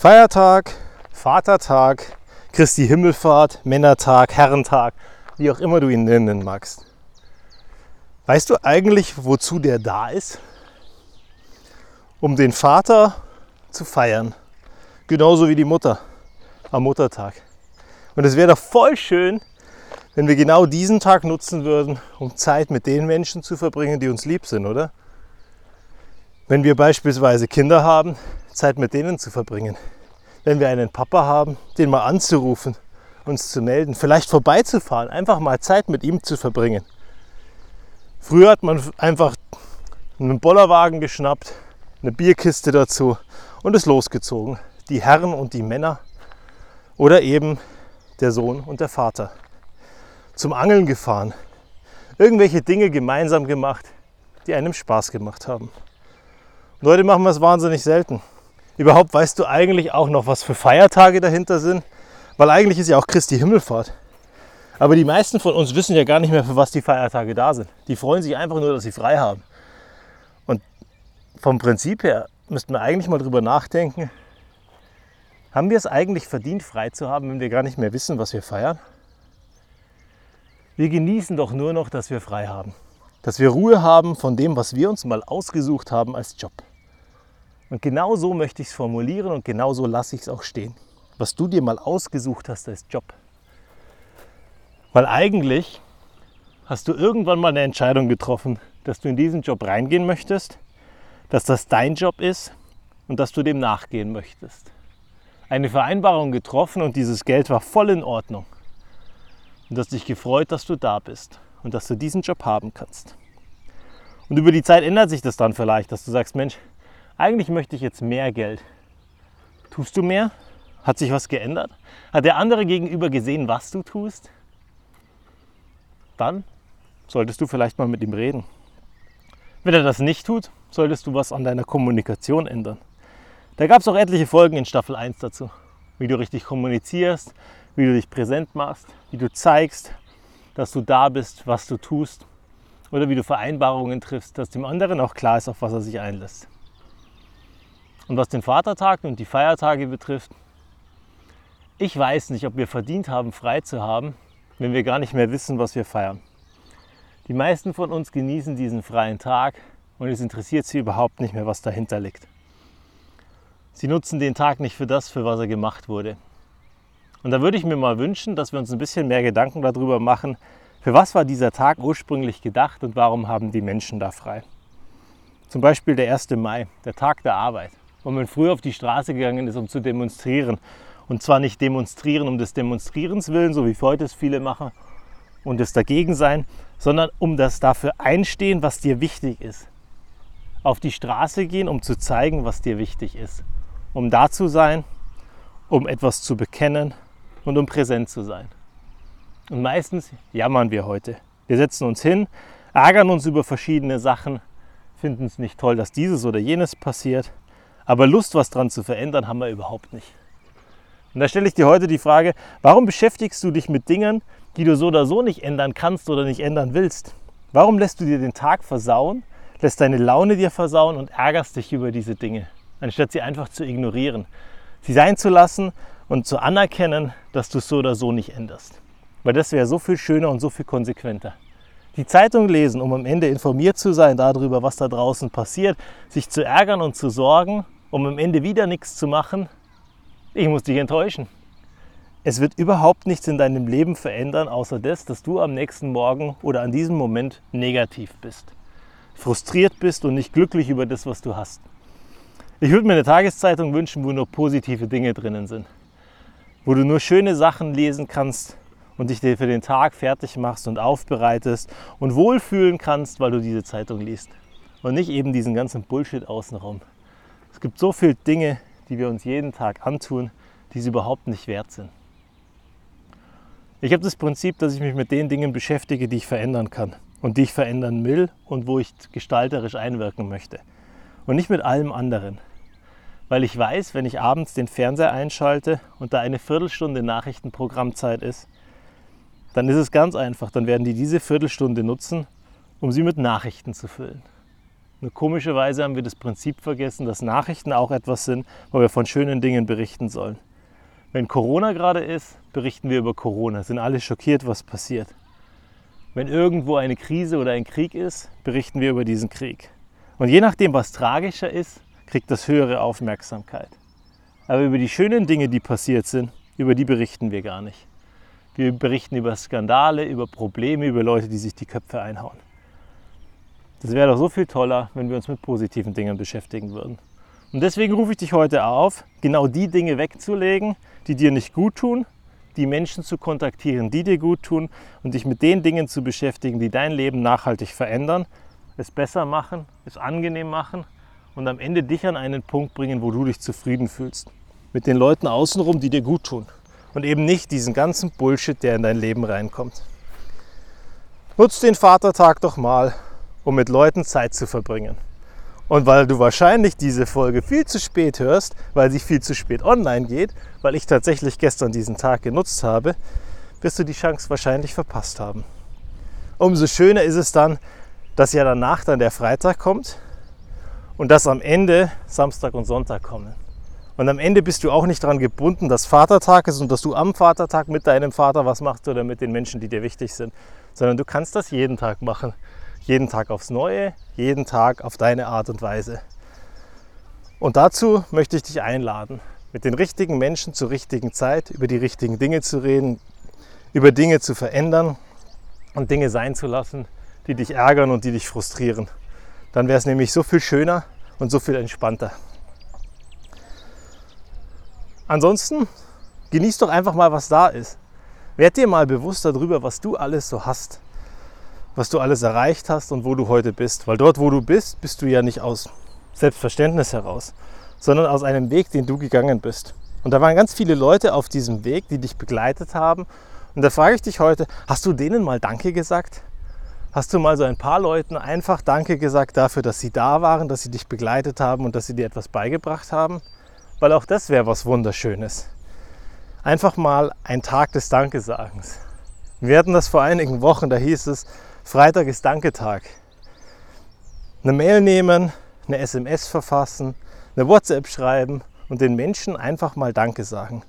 Feiertag, Vatertag, Christi Himmelfahrt, Männertag, Herrentag, wie auch immer du ihn nennen magst. Weißt du eigentlich, wozu der da ist? Um den Vater zu feiern. Genauso wie die Mutter am Muttertag. Und es wäre doch voll schön, wenn wir genau diesen Tag nutzen würden, um Zeit mit den Menschen zu verbringen, die uns lieb sind, oder? Wenn wir beispielsweise Kinder haben, Zeit mit denen zu verbringen wenn wir einen Papa haben, den mal anzurufen, uns zu melden, vielleicht vorbeizufahren, einfach mal Zeit mit ihm zu verbringen. Früher hat man einfach einen Bollerwagen geschnappt, eine Bierkiste dazu und ist losgezogen. Die Herren und die Männer oder eben der Sohn und der Vater. Zum Angeln gefahren, irgendwelche Dinge gemeinsam gemacht, die einem Spaß gemacht haben. Und heute machen wir es wahnsinnig selten. Überhaupt weißt du eigentlich auch noch, was für Feiertage dahinter sind? Weil eigentlich ist ja auch Christi Himmelfahrt. Aber die meisten von uns wissen ja gar nicht mehr, für was die Feiertage da sind. Die freuen sich einfach nur, dass sie frei haben. Und vom Prinzip her müssten wir eigentlich mal drüber nachdenken, haben wir es eigentlich verdient, frei zu haben, wenn wir gar nicht mehr wissen, was wir feiern? Wir genießen doch nur noch, dass wir frei haben. Dass wir Ruhe haben von dem, was wir uns mal ausgesucht haben als Job. Und genau so möchte ich es formulieren und genau so lasse ich es auch stehen. Was du dir mal ausgesucht hast als Job. Weil eigentlich hast du irgendwann mal eine Entscheidung getroffen, dass du in diesen Job reingehen möchtest, dass das dein Job ist und dass du dem nachgehen möchtest. Eine Vereinbarung getroffen und dieses Geld war voll in Ordnung. Und du hast dich gefreut, dass du da bist und dass du diesen Job haben kannst. Und über die Zeit ändert sich das dann vielleicht, dass du sagst, Mensch, eigentlich möchte ich jetzt mehr Geld. Tust du mehr? Hat sich was geändert? Hat der andere gegenüber gesehen, was du tust? Dann solltest du vielleicht mal mit ihm reden. Wenn er das nicht tut, solltest du was an deiner Kommunikation ändern. Da gab es auch etliche Folgen in Staffel 1 dazu. Wie du richtig kommunizierst, wie du dich präsent machst, wie du zeigst, dass du da bist, was du tust. Oder wie du Vereinbarungen triffst, dass dem anderen auch klar ist, auf was er sich einlässt. Und was den Vatertag und die Feiertage betrifft, ich weiß nicht, ob wir verdient haben, frei zu haben, wenn wir gar nicht mehr wissen, was wir feiern. Die meisten von uns genießen diesen freien Tag und es interessiert sie überhaupt nicht mehr, was dahinter liegt. Sie nutzen den Tag nicht für das, für was er gemacht wurde. Und da würde ich mir mal wünschen, dass wir uns ein bisschen mehr Gedanken darüber machen, für was war dieser Tag ursprünglich gedacht und warum haben die Menschen da frei. Zum Beispiel der 1. Mai, der Tag der Arbeit wo man früher auf die Straße gegangen ist, um zu demonstrieren. Und zwar nicht demonstrieren um des Demonstrierens willen, so wie heute es viele machen, und das dagegen sein, sondern um das dafür einstehen, was dir wichtig ist. Auf die Straße gehen, um zu zeigen, was dir wichtig ist. Um da zu sein, um etwas zu bekennen und um präsent zu sein. Und meistens jammern wir heute. Wir setzen uns hin, ärgern uns über verschiedene Sachen, finden es nicht toll, dass dieses oder jenes passiert aber Lust, was dran zu verändern, haben wir überhaupt nicht. Und da stelle ich dir heute die Frage, warum beschäftigst du dich mit Dingen, die du so oder so nicht ändern kannst oder nicht ändern willst? Warum lässt du dir den Tag versauen, lässt deine Laune dir versauen und ärgerst dich über diese Dinge, anstatt sie einfach zu ignorieren, sie sein zu lassen und zu anerkennen, dass du es so oder so nicht änderst? Weil das wäre so viel schöner und so viel konsequenter die Zeitung lesen, um am Ende informiert zu sein darüber, was da draußen passiert, sich zu ärgern und zu sorgen um am Ende wieder nichts zu machen, ich muss dich enttäuschen. Es wird überhaupt nichts in deinem Leben verändern, außer das, dass du am nächsten Morgen oder an diesem Moment negativ bist. Frustriert bist und nicht glücklich über das, was du hast. Ich würde mir eine Tageszeitung wünschen, wo nur positive Dinge drinnen sind. Wo du nur schöne Sachen lesen kannst und dich für den Tag fertig machst und aufbereitest und wohlfühlen kannst, weil du diese Zeitung liest. Und nicht eben diesen ganzen Bullshit außenrum. Es gibt so viele Dinge, die wir uns jeden Tag antun, die sie überhaupt nicht wert sind. Ich habe das Prinzip, dass ich mich mit den Dingen beschäftige, die ich verändern kann und die ich verändern will und wo ich gestalterisch einwirken möchte. Und nicht mit allem anderen. Weil ich weiß, wenn ich abends den Fernseher einschalte und da eine Viertelstunde Nachrichtenprogrammzeit ist, dann ist es ganz einfach. Dann werden die diese Viertelstunde nutzen, um sie mit Nachrichten zu füllen. Nur komischerweise haben wir das Prinzip vergessen, dass Nachrichten auch etwas sind, wo wir von schönen Dingen berichten sollen. Wenn Corona gerade ist, berichten wir über Corona, sind alle schockiert, was passiert. Wenn irgendwo eine Krise oder ein Krieg ist, berichten wir über diesen Krieg. Und je nachdem, was tragischer ist, kriegt das höhere Aufmerksamkeit. Aber über die schönen Dinge, die passiert sind, über die berichten wir gar nicht. Wir berichten über Skandale, über Probleme, über Leute, die sich die Köpfe einhauen. Das wäre doch so viel toller, wenn wir uns mit positiven Dingen beschäftigen würden. Und deswegen rufe ich dich heute auf, genau die Dinge wegzulegen, die dir nicht gut tun, die Menschen zu kontaktieren, die dir gut tun und dich mit den Dingen zu beschäftigen, die dein Leben nachhaltig verändern, es besser machen, es angenehm machen und am Ende dich an einen Punkt bringen, wo du dich zufrieden fühlst. Mit den Leuten außenrum, die dir gut tun. Und eben nicht diesen ganzen Bullshit, der in dein Leben reinkommt. Nutz den Vatertag doch mal, um mit Leuten Zeit zu verbringen. Und weil du wahrscheinlich diese Folge viel zu spät hörst, weil sie viel zu spät online geht, weil ich tatsächlich gestern diesen Tag genutzt habe, wirst du die Chance wahrscheinlich verpasst haben. Umso schöner ist es dann, dass ja danach dann der Freitag kommt und dass am Ende Samstag und Sonntag kommen. Und am Ende bist du auch nicht daran gebunden, dass Vatertag ist und dass du am Vatertag mit deinem Vater was machst oder mit den Menschen, die dir wichtig sind, sondern du kannst das jeden Tag machen. Jeden Tag aufs Neue, jeden Tag auf deine Art und Weise. Und dazu möchte ich dich einladen, mit den richtigen Menschen zur richtigen Zeit über die richtigen Dinge zu reden, über Dinge zu verändern und Dinge sein zu lassen, die dich ärgern und die dich frustrieren. Dann wäre es nämlich so viel schöner und so viel entspannter. Ansonsten genieß doch einfach mal, was da ist. Werd dir mal bewusst darüber, was du alles so hast, was du alles erreicht hast und wo du heute bist. Weil dort, wo du bist, bist du ja nicht aus Selbstverständnis heraus, sondern aus einem Weg, den du gegangen bist. Und da waren ganz viele Leute auf diesem Weg, die dich begleitet haben. Und da frage ich dich heute, hast du denen mal Danke gesagt? Hast du mal so ein paar Leuten einfach Danke gesagt dafür, dass sie da waren, dass sie dich begleitet haben und dass sie dir etwas beigebracht haben? Weil auch das wäre was Wunderschönes. Einfach mal ein Tag des Dankesagens. Wir hatten das vor einigen Wochen, da hieß es, Freitag ist Danketag. Eine Mail nehmen, eine SMS verfassen, eine WhatsApp schreiben und den Menschen einfach mal Danke sagen.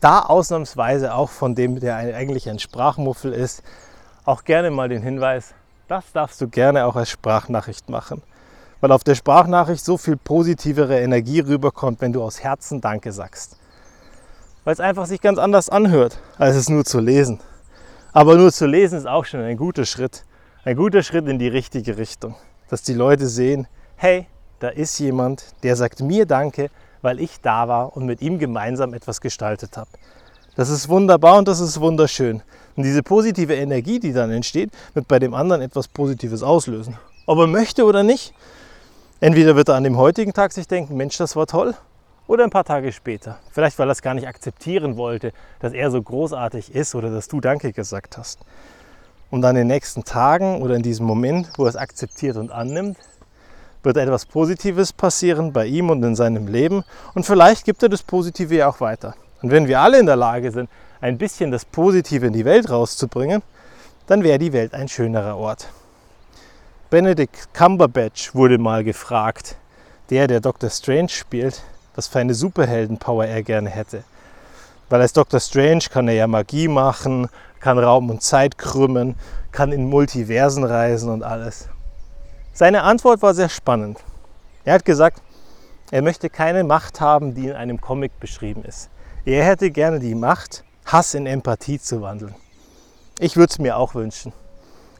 Da ausnahmsweise auch von dem, der eigentlich ein Sprachmuffel ist, auch gerne mal den Hinweis, das darfst du gerne auch als Sprachnachricht machen weil auf der Sprachnachricht so viel positivere Energie rüberkommt, wenn du aus Herzen Danke sagst. Weil es einfach sich ganz anders anhört, als es nur zu lesen. Aber nur zu lesen ist auch schon ein guter Schritt. Ein guter Schritt in die richtige Richtung. Dass die Leute sehen, hey, da ist jemand, der sagt mir Danke, weil ich da war und mit ihm gemeinsam etwas gestaltet habe. Das ist wunderbar und das ist wunderschön. Und diese positive Energie, die dann entsteht, wird bei dem anderen etwas Positives auslösen. Ob er möchte oder nicht, Entweder wird er an dem heutigen Tag sich denken, Mensch, das war toll, oder ein paar Tage später. Vielleicht, weil er es gar nicht akzeptieren wollte, dass er so großartig ist oder dass du Danke gesagt hast. Und dann in den nächsten Tagen oder in diesem Moment, wo er es akzeptiert und annimmt, wird etwas Positives passieren bei ihm und in seinem Leben. Und vielleicht gibt er das Positive ja auch weiter. Und wenn wir alle in der Lage sind, ein bisschen das Positive in die Welt rauszubringen, dann wäre die Welt ein schönerer Ort. Benedict Cumberbatch wurde mal gefragt, der, der Dr. Strange spielt, was für eine Superheldenpower er gerne hätte. Weil als Dr. Strange kann er ja Magie machen, kann Raum und Zeit krümmen, kann in Multiversen reisen und alles. Seine Antwort war sehr spannend. Er hat gesagt, er möchte keine Macht haben, die in einem Comic beschrieben ist. Er hätte gerne die Macht, Hass in Empathie zu wandeln. Ich würde es mir auch wünschen.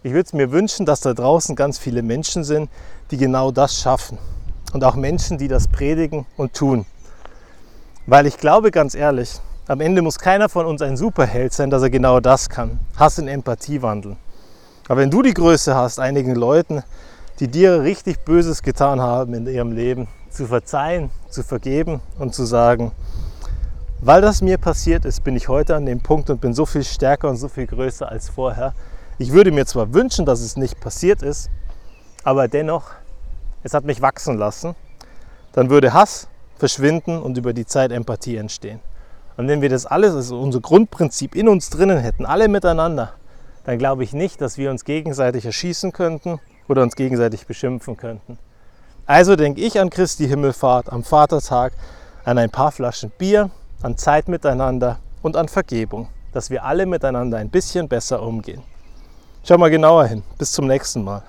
Ich würde es mir wünschen, dass da draußen ganz viele Menschen sind, die genau das schaffen. Und auch Menschen, die das predigen und tun. Weil ich glaube ganz ehrlich, am Ende muss keiner von uns ein Superheld sein, dass er genau das kann. Hass in Empathie wandeln. Aber wenn du die Größe hast, einigen Leuten, die dir richtig Böses getan haben in ihrem Leben, zu verzeihen, zu vergeben und zu sagen, weil das mir passiert ist, bin ich heute an dem Punkt und bin so viel stärker und so viel größer als vorher. Ich würde mir zwar wünschen, dass es nicht passiert ist, aber dennoch, es hat mich wachsen lassen. Dann würde Hass verschwinden und über die Zeit Empathie entstehen. Und wenn wir das alles, also unser Grundprinzip in uns drinnen hätten, alle miteinander, dann glaube ich nicht, dass wir uns gegenseitig erschießen könnten oder uns gegenseitig beschimpfen könnten. Also denke ich an Christi Himmelfahrt, am Vatertag, an ein paar Flaschen Bier, an Zeit miteinander und an Vergebung, dass wir alle miteinander ein bisschen besser umgehen. Schau mal genauer hin. Bis zum nächsten Mal.